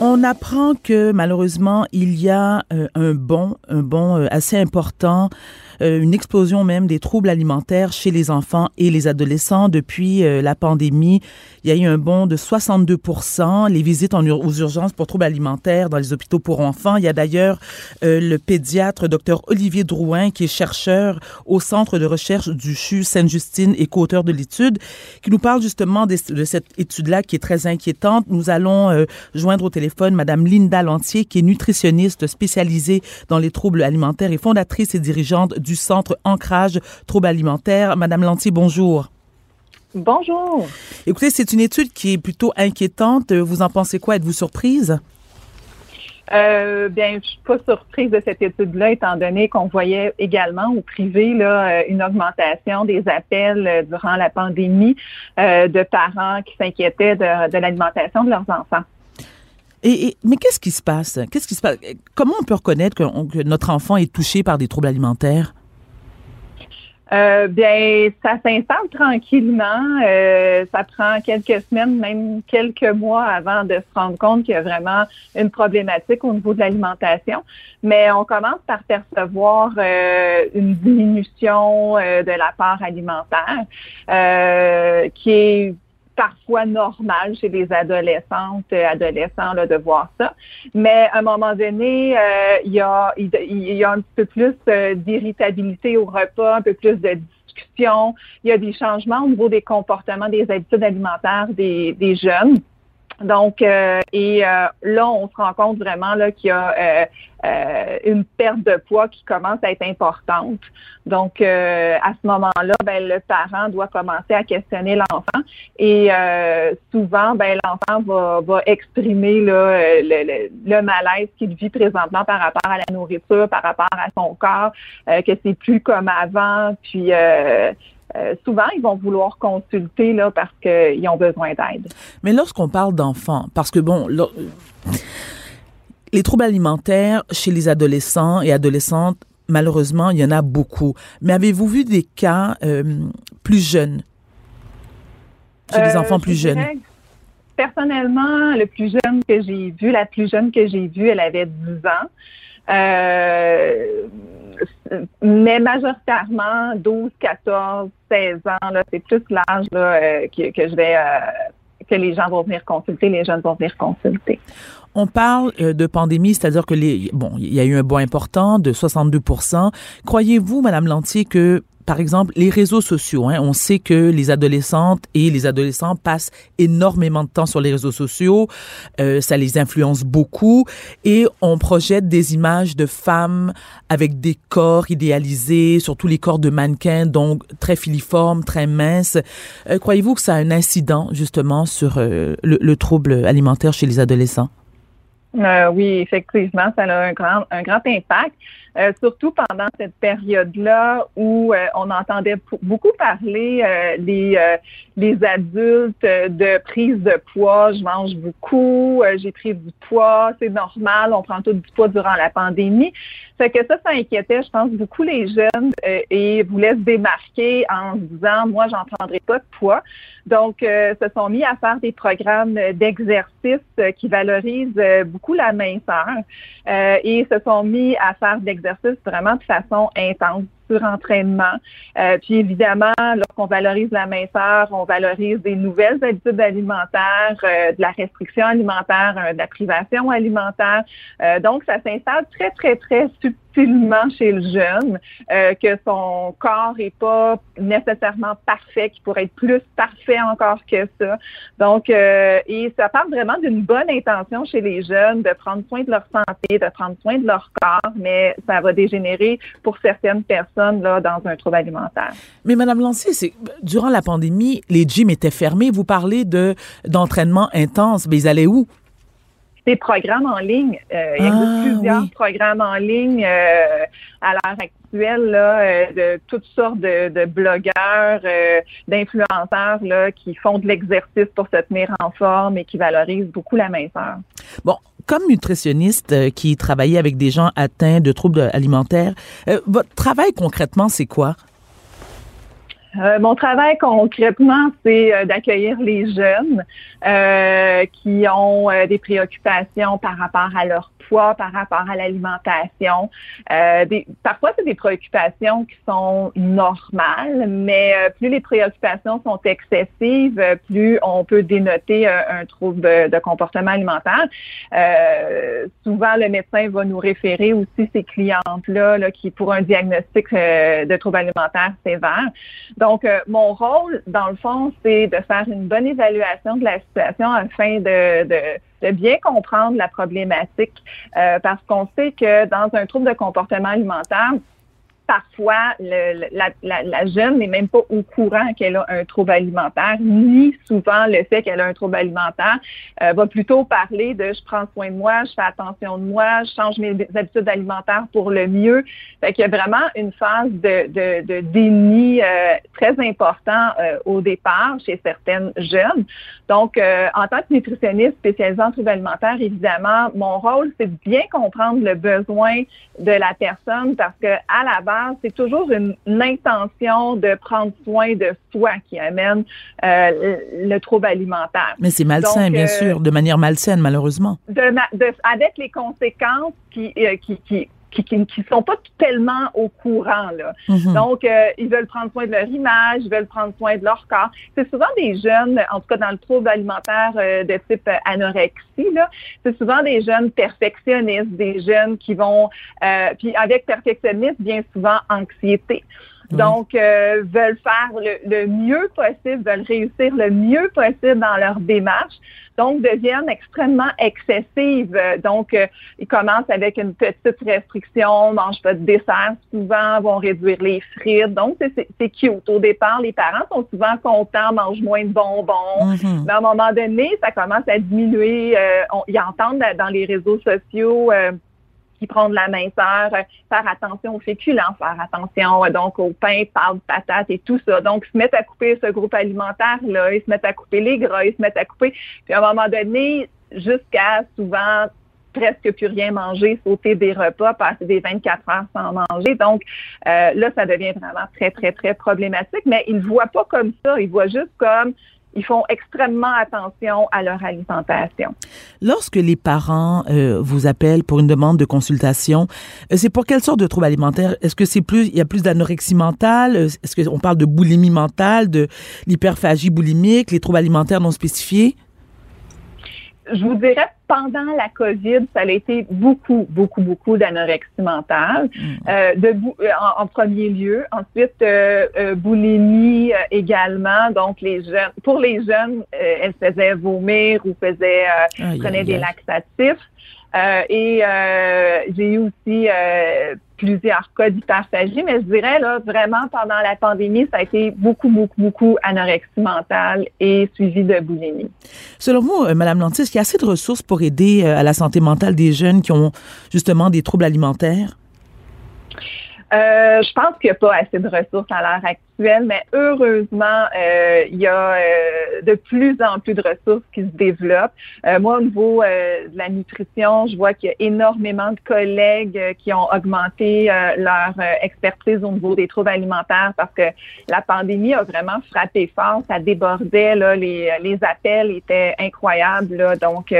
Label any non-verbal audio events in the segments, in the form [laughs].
On apprend que malheureusement il y a euh, un bond, un bond euh, assez important euh, une explosion même des troubles alimentaires chez les enfants et les adolescents depuis euh, la pandémie. Il y a eu un bond de 62 Les visites en aux urgences pour troubles alimentaires dans les hôpitaux pour enfants. Il y a d'ailleurs euh, le pédiatre Dr Olivier Drouin qui est chercheur au centre de recherche du CHU Sainte-Justine et co-auteur de l'étude qui nous parle justement de, cette étude-là qui est très inquiétante. Nous allons joindre au téléphone Madame Linda Lantier qui est nutritionniste spécialisée dans les troubles alimentaires et fondatrice et dirigeante du Centre Ancrage Troubles alimentaires. Madame Lantier, bonjour. Bonjour. Écoutez, c'est une étude qui est plutôt inquiétante. Vous en pensez quoi? Êtes-vous surprise? Euh, bien, je suis pas surprise de cette étude-là, étant donné qu'on voyait également au privé là, euh, une augmentation des appels euh, durant la pandémie euh, de parents qui s'inquiétaient de, de l'alimentation de leurs enfants. Mais qu'est-ce qui se passe? Comment on peut reconnaître que notre enfant est touché par des troubles alimentaires? Euh, bien, ça s'installe tranquillement. Euh, ça prend quelques semaines, même quelques mois avant de se rendre compte qu'il y a vraiment une problématique au niveau de l'alimentation. Mais on commence par percevoir euh, une diminution de la part alimentaire qui est parfois normal chez les adolescentes, euh, adolescents là, de voir ça. Mais à un moment donné, euh, il, y a, y a un peu plus euh, d'irritabilité au repas, un peu plus de discussion. Il y a des changements au niveau des comportements, des habitudes alimentaires des, des jeunes. Donc, euh, et euh, là, on se rend compte vraiment là qu'il y a euh, une perte de poids qui commence à être importante. Donc, à ce moment-là, ben, le parent doit commencer à questionner l'enfant et souvent, ben, l'enfant va, va exprimer là, le, le, malaise qu'il vit présentement par rapport à la nourriture, par rapport à son corps, que c'est plus comme avant, puis euh, souvent, ils vont vouloir consulter là, parce qu'ils ont besoin d'aide. Mais lorsqu'on parle d'enfants, parce que bon, les troubles alimentaires chez les adolescents et adolescentes, malheureusement, il y en a beaucoup. Mais avez-vous vu des cas euh, plus jeunes? Chez des euh, enfants plus jeunes? Personnellement, le plus jeune que j'ai vu, la plus jeune que j'ai vue, elle avait 10 ans. Euh, mais majoritairement 12, 14, 16 ans, là, c'est plus l'âge euh, que, que, je vais euh, que les gens vont venir consulter, les jeunes vont venir consulter. On parle de pandémie, c'est-à-dire que les bon, il y a eu un bond important de 62% Croyez-vous, Madame Lantier, que par exemple, les réseaux sociaux. Hein, on sait que les adolescentes et les adolescents passent énormément de temps sur les réseaux sociaux. Euh, ça les influence beaucoup. Et on projette des images de femmes avec des corps idéalisés, surtout les corps de mannequins, donc très filiformes, très minces. Euh, croyez-vous que ça a un incident justement sur euh, le, le trouble alimentaire chez les adolescents? Oui, effectivement, ça a un grand impact. Euh, surtout pendant cette période-là où euh, on entendait beaucoup parler euh, les, les adultes de prise de poids. Je mange beaucoup, j'ai pris du poids, c'est normal, on prend tout du poids durant la pandémie. Fait que ça, ça inquiétait, je pense, beaucoup les jeunes et voulaient se démarquer en se disant, moi, j'en prendrai pas de poids. Donc, se sont mis à faire des programmes d'exercice qui valorisent beaucoup la minceur et se sont mis à faire vraiment de façon intense. Surentraînement. Euh, puis évidemment, lorsqu'on valorise la minceur, on valorise des nouvelles habitudes alimentaires, euh, de la restriction alimentaire, euh, de la privation alimentaire. Euh, donc, ça s'installe très, très, très subtilement chez le jeune, euh, que son corps est pas nécessairement parfait, qu'il pourrait être plus parfait encore que ça. Donc, euh, et ça part vraiment d'une bonne intention chez les jeunes de prendre soin de leur santé, de prendre soin de leur corps, mais ça va dégénérer pour certaines personnes là dans un trouble alimentaire. Mais Madame Lancier, c'est durant la pandémie, les gyms étaient fermés. Vous parlez de d'entraînement intense, mais ils allaient où? Des programmes en ligne. Euh, il y a Ah, plusieurs oui. programmes en ligne euh, à l'heure actuelle là, euh, de toutes sortes de, de blogueurs, d'influenceurs là, qui font de l'exercice pour se tenir en forme et qui valorisent beaucoup la minceur. Bon, comme nutritionniste euh, qui travaillait avec des gens atteints de troubles alimentaires, euh, votre travail concrètement, c'est quoi? Euh, mon travail concrètement, c'est euh, d'accueillir les jeunes euh, qui ont euh, des préoccupations par rapport à leur poids, par rapport à l'alimentation. Parfois, c'est des préoccupations qui sont normales, mais plus les préoccupations sont excessives, plus on peut dénoter un trouble de, comportement alimentaire. Souvent, le médecin va nous référer aussi ces clientes-là là, qui pour un diagnostic de trouble alimentaire sévère. Donc, euh, mon rôle, dans le fond, c'est de faire une bonne évaluation de la situation afin de, de, bien comprendre la problématique, euh, parce qu'on sait que dans un trouble de comportement alimentaire, parfois, la, jeune n'est même pas au courant qu'elle a un trouble alimentaire, ni souvent le fait qu'elle a un trouble alimentaire, euh, va plutôt parler de je prends soin de moi, je fais attention de moi, je change mes habitudes alimentaires pour le mieux. Fait qu'il y a vraiment une phase de, déni euh, très important euh, au départ chez certaines jeunes. Donc, en tant que nutritionniste spécialisée en troubles alimentaires, évidemment, mon rôle, c'est de bien comprendre le besoin de la personne parce que à la base, c'est toujours une, une intention de prendre soin de soi qui amène euh, le, le trouble alimentaire. Mais c'est malsain, Donc, bien euh, sûr, de manière malsaine, malheureusement. de, ma- de- avec les conséquences qui, euh, qui, qui qui, qui, qui sont pas tellement au courant là. Mhm. Donc euh, ils veulent prendre soin de leur image, ils veulent prendre soin de leur corps. C'est souvent des jeunes, en tout cas dans le trouble alimentaire euh, de type euh, anorexie là, c'est souvent des jeunes perfectionnistes, des jeunes qui vont euh, puis avec perfectionniste bien souvent anxiété. Donc, euh, veulent faire le, le mieux possible, veulent réussir le mieux possible dans leur démarche, donc deviennent extrêmement excessives. Donc, euh, ils commencent avec une petite restriction, mangent pas de dessert souvent, vont réduire les frites. Donc, c'est- cute. Au départ, les parents sont souvent contents, mangent moins de bonbons. Mhm. Mais à un moment donné, ça commence à diminuer. Euh, on- ils entendent dans les réseaux sociaux euh, qui prennent de la minceur, euh, faire attention aux féculents, faire attention euh, donc au pain, pâtes, patates et tout ça. Donc, ils se mettent à couper ce groupe alimentaire-là, ils se mettent à couper les gras, ils se mettent à couper. Puis à un moment donné, jusqu'à souvent presque plus rien manger, sauter des repas, passer des 24 heures sans manger. Donc, euh, là, ça devient vraiment très, très, très problématique. Mais ils ne voient pas comme ça. Ils voient juste comme ils font extrêmement attention à leur alimentation. Lorsque les parents euh, vous appellent pour une demande de consultation, euh, c'est pour quelle sorte de trouble alimentaire? Est-ce que c'est plus, il y a plus d'anorexie mentale? Euh, Est-ce qu'on parle de boulimie mentale, de l'hyperphagie boulimique, les troubles alimentaires non spécifiés? Je vous dirais, pendant la COVID, ça a été beaucoup, beaucoup, beaucoup d'anorexie mentale, euh, de euh, en, en premier lieu. Ensuite, euh, euh, boulimie euh, également. Donc, les jeunes, pour les jeunes, elles faisaient vomir ou faisaient, euh, prenaient des laxatifs. Euh, et euh, j'ai eu aussi euh, plusieurs cas d'hyperphagie, mais je dirais là vraiment pendant la pandémie, ça a été beaucoup, beaucoup, beaucoup anorexie mentale et suivi de boulimie. Selon vous, euh, Madame Lantis, qu'il y a assez de ressources pour aider euh, à la santé mentale des jeunes qui ont justement des troubles alimentaires? Euh, je pense qu'il n'y a pas assez de ressources à l'heure actuelle, mais heureusement, euh, il y a euh, de plus en plus de ressources qui se développent. Euh, moi, au niveau euh, de la nutrition, je vois qu'il y a énormément de collègues euh, qui ont augmenté leur expertise au niveau des troubles alimentaires parce que la pandémie a vraiment frappé fort, ça débordait, là, les, les appels étaient incroyables, là, donc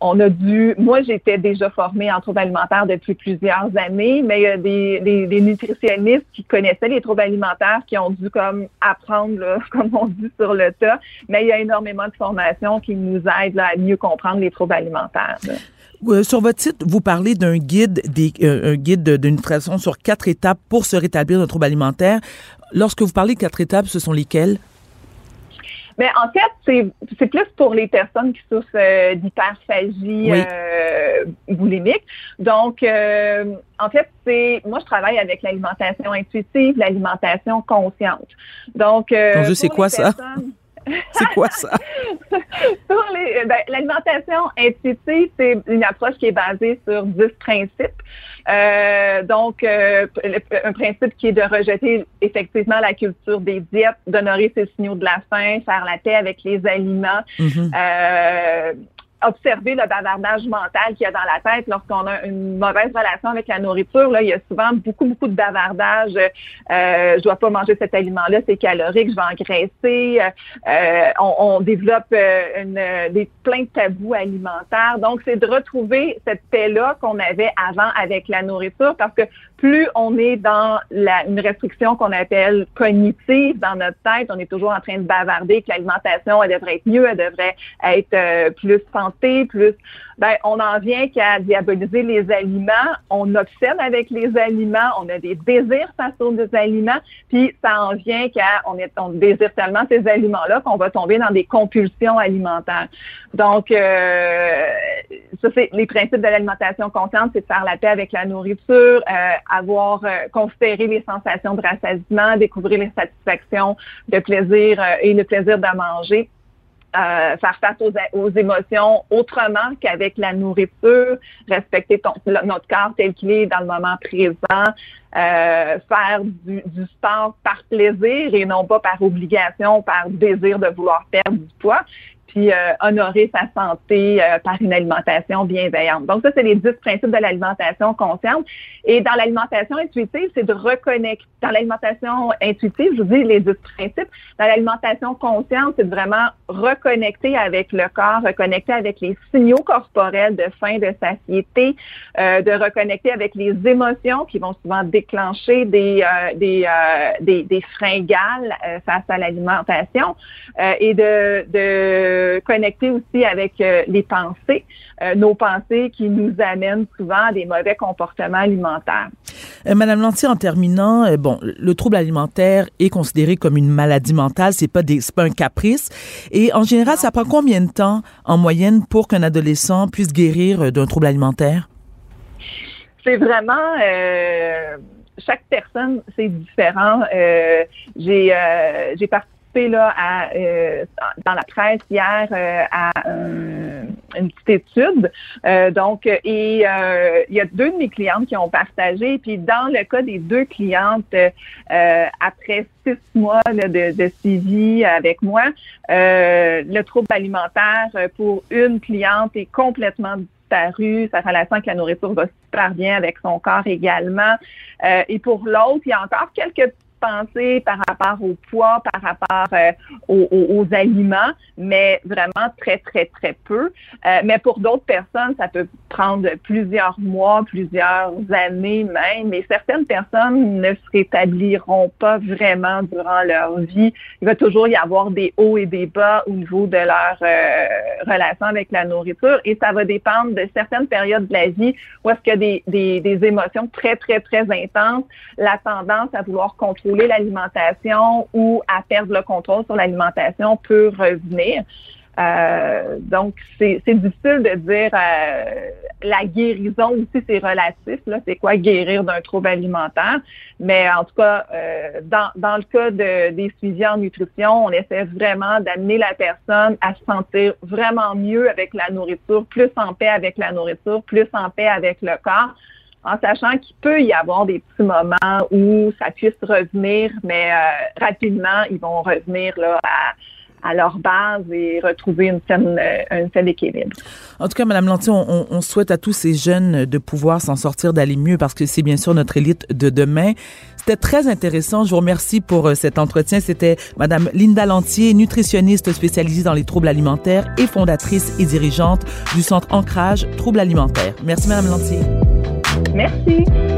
on a dû, moi j'étais déjà formée en troubles alimentaires depuis plusieurs années, mais il y a des, nutritionnistes qui connaissaient les troubles alimentaires qui ont dû comme apprendre, [laughs] comme on dit sur le tas, mais il y a énormément de formations qui nous aident là, à mieux comprendre les troubles alimentaires. Euh, Sur votre site, vous parlez d'un guide, des, euh, guide de, de nutrition sur quatre étapes pour se rétablir d'un trouble alimentaire. Lorsque vous parlez de quatre étapes, ce sont lesquelles? Mais en fait, c'est c'est plus pour les personnes qui souffrent euh, d'hyperphagie Oui. euh, boulimique. Donc, euh, en fait, c'est moi je travaille avec l'alimentation intuitive, l'alimentation consciente. Donc, euh, Mon Dieu, [laughs] c'est quoi ça? C'est quoi ça? [laughs] Les- ben, l'alimentation intuitive, c'est une approche qui est basée sur 10 principes. Euh, donc, euh, un principe qui est de rejeter effectivement la culture des diètes, d'honorer ses signaux de la faim, faire la paix avec les aliments, Mhm. euh, observer le bavardage mental qu'il y a dans la tête lorsqu'on a une mauvaise relation avec la nourriture. Là, il y a souvent beaucoup, beaucoup de bavardage. Euh, je dois pas manger cet aliment-là, c'est calorique, je vais engraisser. Euh, on, on développe euh, une, euh, des, plein de tabous alimentaires. Donc, c'est de retrouver cette paix-là qu'on avait avant avec la nourriture parce que plus on est dans la, une restriction qu'on appelle cognitive dans notre tête, on est toujours en train de bavarder que l'alimentation, elle devrait être mieux, elle devrait être euh, plus santé, plus... Ben, on en vient qu'à diaboliser les aliments, on obsède avec les aliments, on a des désirs face aux aliments, puis ça en vient qu'à on, on désire tellement ces aliments-là qu'on va tomber dans des compulsions alimentaires. Donc, euh, ça, c'est les principes de l'alimentation consciente, c'est de faire la paix avec la nourriture, euh, avoir euh, considéré les sensations de rassasiement, découvrir les satisfactions de plaisir euh, et le plaisir de manger. Euh, faire face aux, émotions autrement qu'avec la nourriture, respecter le- notre corps tel qu'il est dans le moment présent, faire du, du sport par plaisir et non pas par obligation, par désir de vouloir perdre du poids, puis euh, honorer sa santé euh, par une alimentation bienveillante. Donc ça, c'est les dix principes de l'alimentation consciente. Et dans l'alimentation intuitive, c'est de reconnecter. Dans l'alimentation intuitive, je vous dis les dix principes. Dans l'alimentation consciente, c'est de vraiment reconnecter avec le corps, reconnecter avec les signaux corporels de faim, de satiété, euh, de reconnecter avec les émotions qui vont souvent déclencher des euh, des, euh, des, des fringales euh, face à l'alimentation et de, de connecter aussi avec euh, les pensées, euh, nos pensées qui nous amènent souvent à des mauvais comportements alimentaires. Euh, Madame Lantier, en terminant, euh, bon, le trouble alimentaire est considéré comme une maladie mentale, c'est pas des, c'est pas un caprice. Et en général, ça prend combien de temps en moyenne pour qu'un adolescent puisse guérir euh, d'un trouble alimentaire? C'est vraiment euh, chaque personne, c'est différent. Euh, j'ai euh, j'ai participé là euh, dans la presse hier euh, à euh, une petite étude. Euh, donc et il y a deux de mes clientes qui ont partagé. Puis dans le cas des deux clientes, après six mois de, suivi avec moi, le trouble alimentaire pour une cliente est complètement disparu, sa relation avec la nourriture va super bien avec son corps également. Et pour l'autre, il y a encore quelques pensées par rapport au poids, par rapport euh, aux aliments, mais vraiment très, très, très peu. Euh, mais pour d'autres personnes, ça peut prendre plusieurs mois, plusieurs années même. Et certaines personnes ne se rétabliront pas vraiment durant leur vie. Il va toujours y avoir des hauts et des bas au niveau de leur euh, relation avec la nourriture. Et ça va dépendre de certaines périodes de la vie où est-ce qu'il y a des, des, des émotions très, très, très intenses, la tendance à vouloir contrôler l'alimentation ou à perdre le contrôle sur l'alimentation peut revenir. Euh, donc, c'est difficile de dire euh, la guérison aussi, c'est relatif. C'est quoi guérir d'un trouble alimentaire? Mais en tout cas, euh, dans, dans le cas de, des suivis en nutrition, on essaie vraiment d'amener la personne à se sentir vraiment mieux avec la nourriture, plus en paix avec la nourriture, plus en paix avec le corps en sachant qu'il peut y avoir des petits moments où ça puisse revenir, mais euh, rapidement, ils vont revenir là, à, leur base et retrouver une saine, euh, un sain équilibre. En tout cas, Madame Lantier, on, on, souhaite à tous ces jeunes de pouvoir s'en sortir, d'aller mieux, parce que c'est bien sûr notre élite de demain. C'était très intéressant. Je vous remercie pour euh, cet entretien. C'était Madame Linda Lantier, nutritionniste spécialisée dans les troubles alimentaires et fondatrice et dirigeante du Centre Ancrage Troubles alimentaires. Merci, Madame Lantier. Merci.